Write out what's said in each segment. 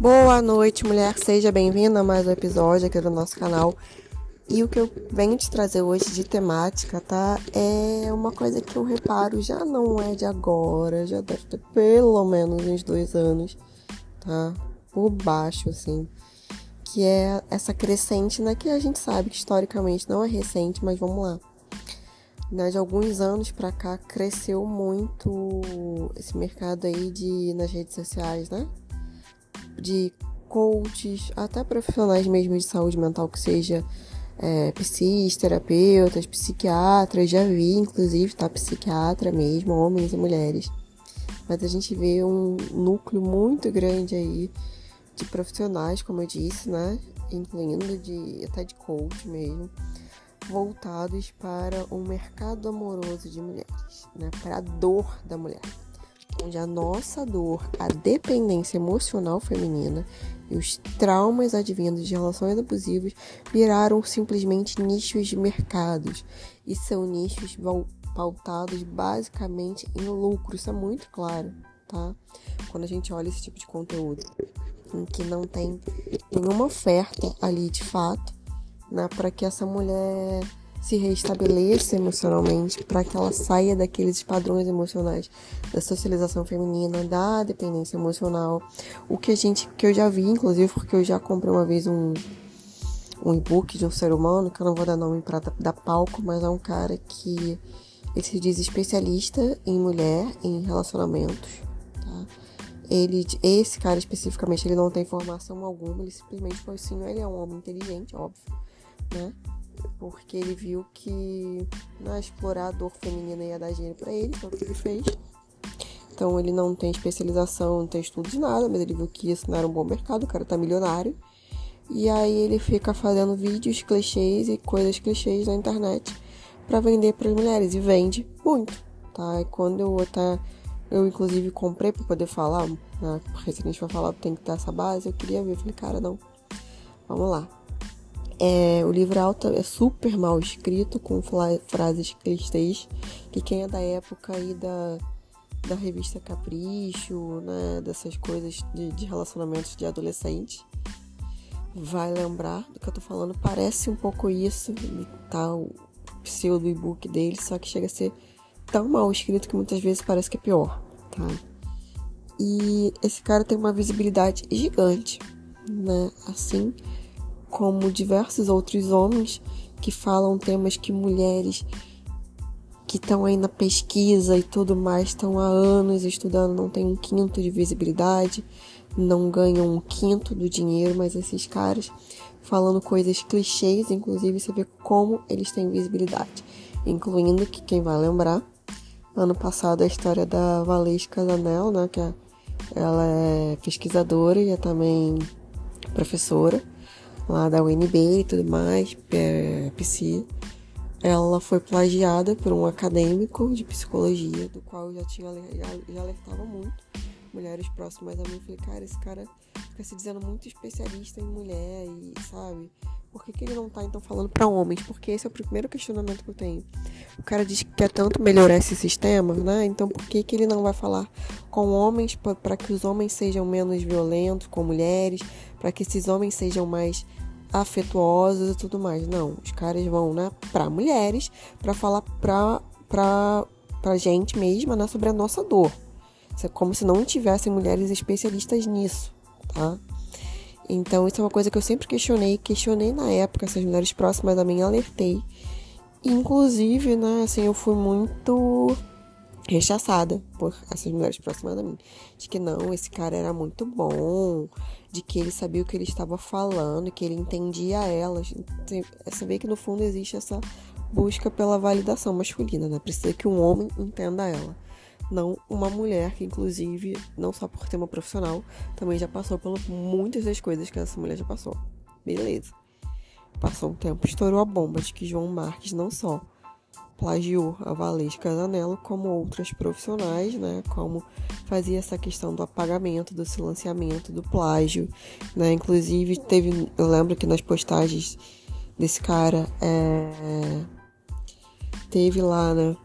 Boa noite, mulher. Seja bem-vinda a mais um episódio aqui do nosso canal. E o que eu venho te trazer hoje de temática, tá? É uma coisa que eu reparo já não é de agora, já deve ter pelo menos uns dois anos, tá? Por baixo, assim. Que é essa crescente, né? Que a gente sabe que historicamente não é recente, mas vamos lá. Né, de alguns anos para cá cresceu muito esse mercado aí de nas redes sociais, né? De coaches, até profissionais mesmo de saúde mental, que seja é, psis, terapeutas, psiquiatras, já vi, inclusive, tá? Psiquiatra mesmo, homens e mulheres. Mas a gente vê um núcleo muito grande aí de profissionais, como eu disse, né? Incluindo de, até de coach mesmo, voltados para o mercado amoroso de mulheres, né? Para a dor da mulher onde a nossa dor, a dependência emocional feminina e os traumas advindos de relações abusivas viraram simplesmente nichos de mercados e são nichos pautados basicamente em lucro, isso é muito claro, tá? Quando a gente olha esse tipo de conteúdo em que não tem nenhuma oferta ali de fato, né, para que essa mulher se restabeleça emocionalmente, para que ela saia daqueles padrões emocionais da socialização feminina, da dependência emocional. O que a gente, que eu já vi, inclusive, porque eu já comprei uma vez um um e-book de um ser humano, que eu não vou dar nome para dar palco, mas é um cara que ele se diz especialista em mulher, em relacionamentos, tá? Ele, esse cara especificamente, ele não tem formação alguma, ele simplesmente foi assim, ele é um homem inteligente, óbvio, né? Porque ele viu que não né, explorar a dor feminina ia dar dinheiro para ele, foi o que ele fez. Então ele não tem especialização, não tem estudo de nada, mas ele viu que isso não era um bom mercado, o cara tá milionário. E aí ele fica fazendo vídeos clichês e coisas clichês na internet para vender para as mulheres e vende muito, tá? E quando eu até eu inclusive comprei para poder falar, né? Porque se a gente vai falar tem que ter essa base, eu queria ver, eu falei, cara, não. Vamos lá. É, o livro alto é super mal escrito, com frases clichês, que quem é da época aí da, da revista Capricho, né, dessas coisas de, de relacionamentos de adolescente, vai lembrar do que eu tô falando. Parece um pouco isso, tá, o pseudo e-book dele, só que chega a ser tão mal escrito que muitas vezes parece que é pior, tá? E esse cara tem uma visibilidade gigante, né? Assim, como diversos outros homens que falam temas que mulheres que estão aí na pesquisa e tudo mais estão há anos estudando, não tem um quinto de visibilidade, não ganham um quinto do dinheiro, mas esses caras falando coisas clichês, inclusive você vê como eles têm visibilidade, incluindo que quem vai lembrar, ano passado a história da Valesca Zanel, né, que é, ela é pesquisadora e é também professora lá da UNB e tudo mais, é, ela foi plagiada por um acadêmico de psicologia, do qual eu já tinha já alertava muito mulheres próximas a mim. Falei, cara, esse cara fica se dizendo muito especialista em mulher e, sabe? Por que, que ele não tá então falando para homens? Porque esse é o primeiro questionamento que eu tenho. O cara diz que quer tanto melhorar esse sistema, né? Então por que, que ele não vai falar com homens para que os homens sejam menos violentos com mulheres, para que esses homens sejam mais afetuosos e tudo mais. Não, os caras vão, né, pra mulheres, para falar pra, pra, pra gente mesma, né, sobre a nossa dor. É como se não tivessem mulheres especialistas nisso, tá? Então, isso é uma coisa que eu sempre questionei, questionei na época, essas mulheres próximas a mim, alertei. Inclusive, né, assim, eu fui muito rechaçada por essas mulheres próximas a mim. De que não, esse cara era muito bom, de que ele sabia o que ele estava falando, que ele entendia elas. Vê que no fundo existe essa busca pela validação masculina, né? Precisa que um homem entenda ela. Não uma mulher que, inclusive, não só por tema profissional, também já passou por muitas das coisas que essa mulher já passou. Beleza. Passou um tempo, estourou a bomba de que João Marques não só plagiou a Valesca Zanello, como outras profissionais, né? Como fazia essa questão do apagamento, do silenciamento, do plágio, né? Inclusive, teve, eu lembro que nas postagens desse cara, é, teve lá, né?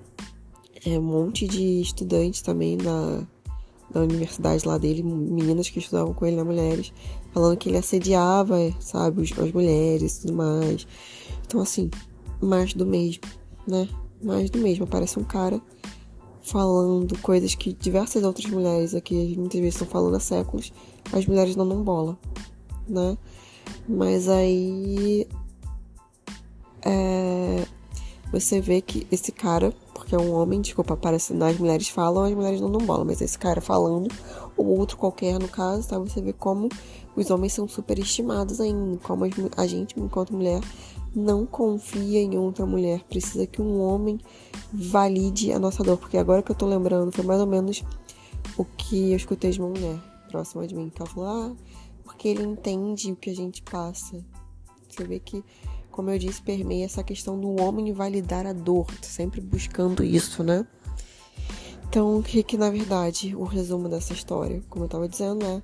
É, um monte de estudantes também da, na universidade lá dele, meninas que estudavam com ele, né, mulheres, falando que ele assediava, sabe, as mulheres e tudo mais. Então, assim, mais do mesmo, né? Mais do mesmo. Parece um cara falando coisas que diversas outras mulheres aqui muitas vezes estão falando há séculos, as mulheres não dão bola, né? Mas aí é, você vê que esse cara, porque um homem, desculpa, parece as mulheres falam, as mulheres não dão bola, mas esse cara falando, ou outro qualquer no caso, tá? Você vê como os homens são superestimados ainda, como a gente, enquanto mulher, não confia em outra mulher, precisa que um homem valide a nossa dor, porque agora que eu tô lembrando, foi mais ou menos o que eu escutei de uma mulher próxima de mim, que ela falou, ah, porque ele entende o que a gente passa. Você vê que, como eu disse, permeia essa questão do homem validar a dor, sempre buscando isso, né? Então, o que que na verdade o resumo dessa história, como eu tava dizendo, é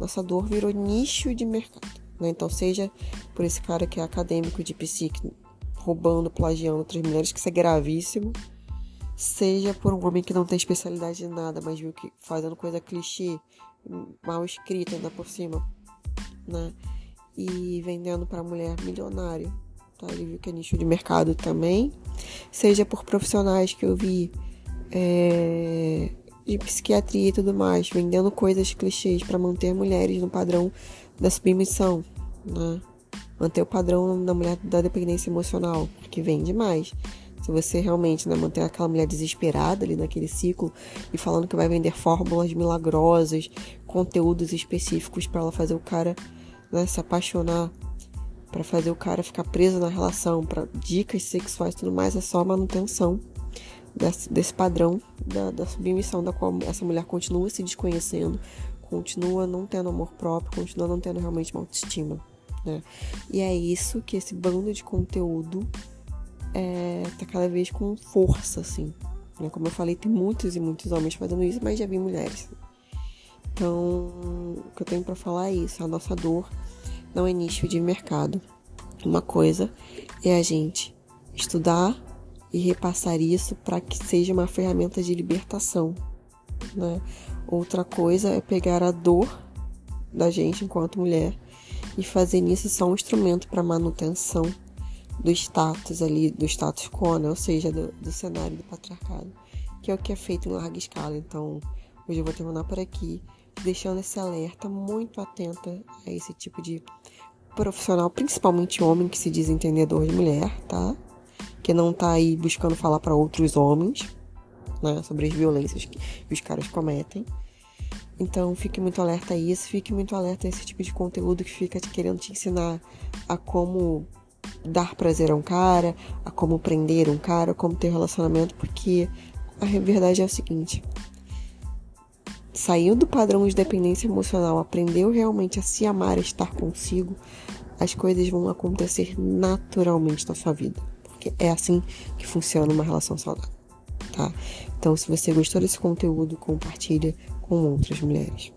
nossa dor virou nicho de mercado. Né? Então, seja por esse cara que é acadêmico de psique, roubando, plagiando outras mulheres, que isso é gravíssimo. Seja por um homem que não tem especialidade em nada, mas viu que fazendo coisa clichê, mal escrita ainda por cima, né? E vendendo para mulher milionária. Tá? Ele viu que é nicho de mercado também. Seja por profissionais que eu vi é, de psiquiatria e tudo mais, vendendo coisas clichês para manter mulheres no padrão da submissão, né? Manter o padrão da mulher da dependência emocional, que vende mais. Se você realmente né, manter aquela mulher desesperada ali naquele ciclo e falando que vai vender fórmulas milagrosas, conteúdos específicos para ela fazer o cara né, se apaixonar, para fazer o cara ficar preso na relação, para dicas sexuais e tudo mais, é só manutenção desse, desse padrão da, da submissão da qual essa mulher continua se desconhecendo, continua não tendo amor próprio, continua não tendo realmente uma autoestima. Né? E é isso que esse bando de conteúdo é, tá cada vez com força, assim. Né? Como eu falei, tem muitos e muitos homens fazendo isso, mas já vi mulheres. Então, o que eu tenho para falar é isso: a nossa dor não é nicho de mercado. Uma coisa é a gente estudar e repassar isso para que seja uma ferramenta de libertação, né? Outra coisa é pegar a dor da gente enquanto mulher e fazer nisso só um instrumento para manutenção do status ali, do status quo, né? ou seja, do, do cenário do patriarcado, que é o que é feito em larga escala. Então, hoje eu vou terminar por aqui, deixando esse alerta muito atenta a esse tipo de profissional, principalmente homem que se diz entendedor de mulher, tá? Que não tá aí buscando falar para outros homens, né, sobre as violências que os caras cometem. Então fique muito alerta a isso, fique muito alerta a esse tipo de conteúdo que fica te querendo te ensinar a como dar prazer a um cara, a como prender um cara, a como ter relacionamento, porque a verdade é o seguinte: saiu do padrão de dependência emocional, aprendeu realmente a se amar, a estar consigo, as coisas vão acontecer naturalmente na sua vida. Porque é assim que funciona uma relação saudável tá? Então, se você gostou desse conteúdo, compartilha com outras mulheres.